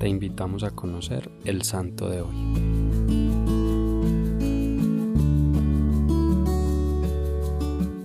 te invitamos a conocer el santo de hoy.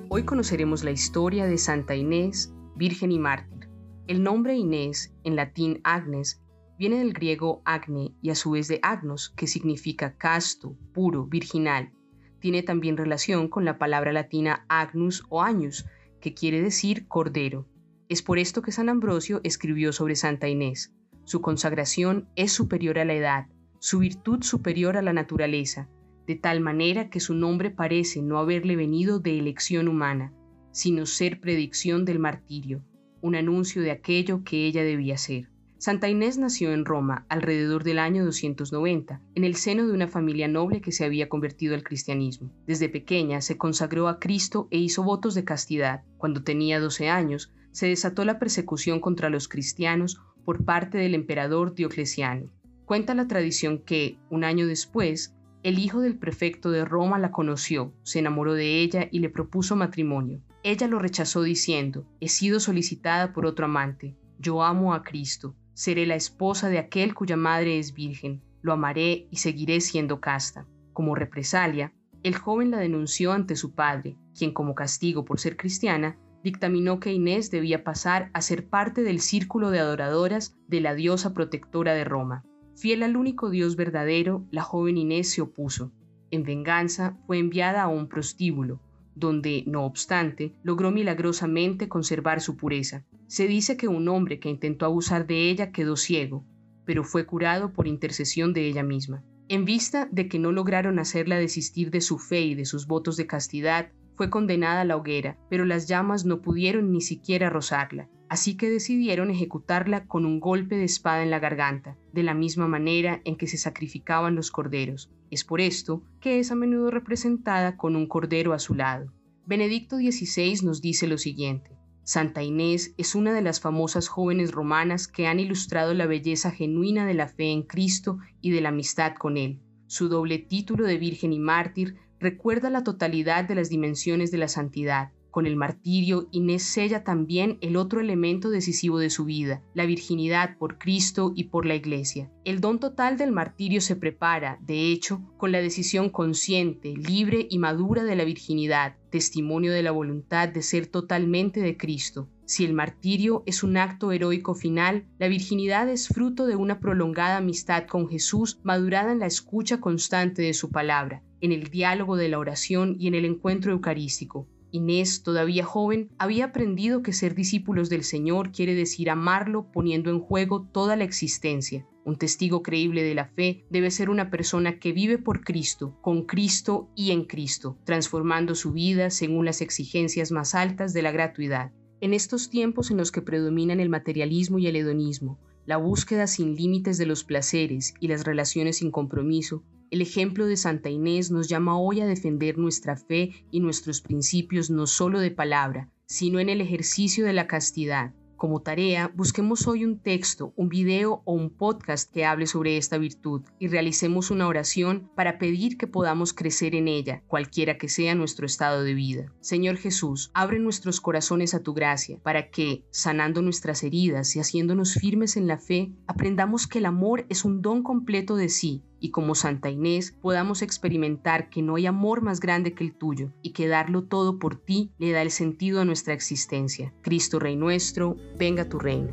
Hoy conoceremos la historia de Santa Inés, Virgen y Mártir. El nombre Inés, en latín Agnes, viene del griego agne y a su vez de agnos, que significa casto, puro, virginal. Tiene también relación con la palabra latina agnus o agnus, que quiere decir cordero. Es por esto que San Ambrosio escribió sobre Santa Inés. Su consagración es superior a la edad, su virtud superior a la naturaleza, de tal manera que su nombre parece no haberle venido de elección humana, sino ser predicción del martirio, un anuncio de aquello que ella debía ser. Santa Inés nació en Roma alrededor del año 290, en el seno de una familia noble que se había convertido al cristianismo. Desde pequeña se consagró a Cristo e hizo votos de castidad. Cuando tenía 12 años, se desató la persecución contra los cristianos por parte del emperador Diocleciano. Cuenta la tradición que, un año después, el hijo del prefecto de Roma la conoció, se enamoró de ella y le propuso matrimonio. Ella lo rechazó diciendo, he sido solicitada por otro amante, yo amo a Cristo, seré la esposa de aquel cuya madre es virgen, lo amaré y seguiré siendo casta. Como represalia, el joven la denunció ante su padre, quien como castigo por ser cristiana dictaminó que Inés debía pasar a ser parte del círculo de adoradoras de la diosa protectora de Roma. Fiel al único Dios verdadero, la joven Inés se opuso. En venganza fue enviada a un prostíbulo, donde, no obstante, logró milagrosamente conservar su pureza. Se dice que un hombre que intentó abusar de ella quedó ciego, pero fue curado por intercesión de ella misma. En vista de que no lograron hacerla desistir de su fe y de sus votos de castidad, fue condenada a la hoguera, pero las llamas no pudieron ni siquiera rozarla, así que decidieron ejecutarla con un golpe de espada en la garganta, de la misma manera en que se sacrificaban los corderos. Es por esto que es a menudo representada con un cordero a su lado. Benedicto XVI nos dice lo siguiente. Santa Inés es una de las famosas jóvenes romanas que han ilustrado la belleza genuina de la fe en Cristo y de la amistad con Él. Su doble título de Virgen y Mártir recuerda la totalidad de las dimensiones de la santidad. Con el martirio, Inés sella también el otro elemento decisivo de su vida, la virginidad por Cristo y por la Iglesia. El don total del martirio se prepara, de hecho, con la decisión consciente, libre y madura de la virginidad, testimonio de la voluntad de ser totalmente de Cristo. Si el martirio es un acto heroico final, la virginidad es fruto de una prolongada amistad con Jesús madurada en la escucha constante de su palabra, en el diálogo de la oración y en el encuentro eucarístico. Inés, todavía joven, había aprendido que ser discípulos del Señor quiere decir amarlo poniendo en juego toda la existencia. Un testigo creíble de la fe debe ser una persona que vive por Cristo, con Cristo y en Cristo, transformando su vida según las exigencias más altas de la gratuidad. En estos tiempos en los que predominan el materialismo y el hedonismo, la búsqueda sin límites de los placeres y las relaciones sin compromiso, el ejemplo de Santa Inés nos llama hoy a defender nuestra fe y nuestros principios no solo de palabra, sino en el ejercicio de la castidad, como tarea, busquemos hoy un texto, un video o un podcast que hable sobre esta virtud y realicemos una oración para pedir que podamos crecer en ella, cualquiera que sea nuestro estado de vida. Señor Jesús, abre nuestros corazones a tu gracia para que, sanando nuestras heridas y haciéndonos firmes en la fe, aprendamos que el amor es un don completo de sí y como Santa Inés podamos experimentar que no hay amor más grande que el tuyo y que darlo todo por ti le da el sentido a nuestra existencia. Cristo Rey nuestro, venga tu reino.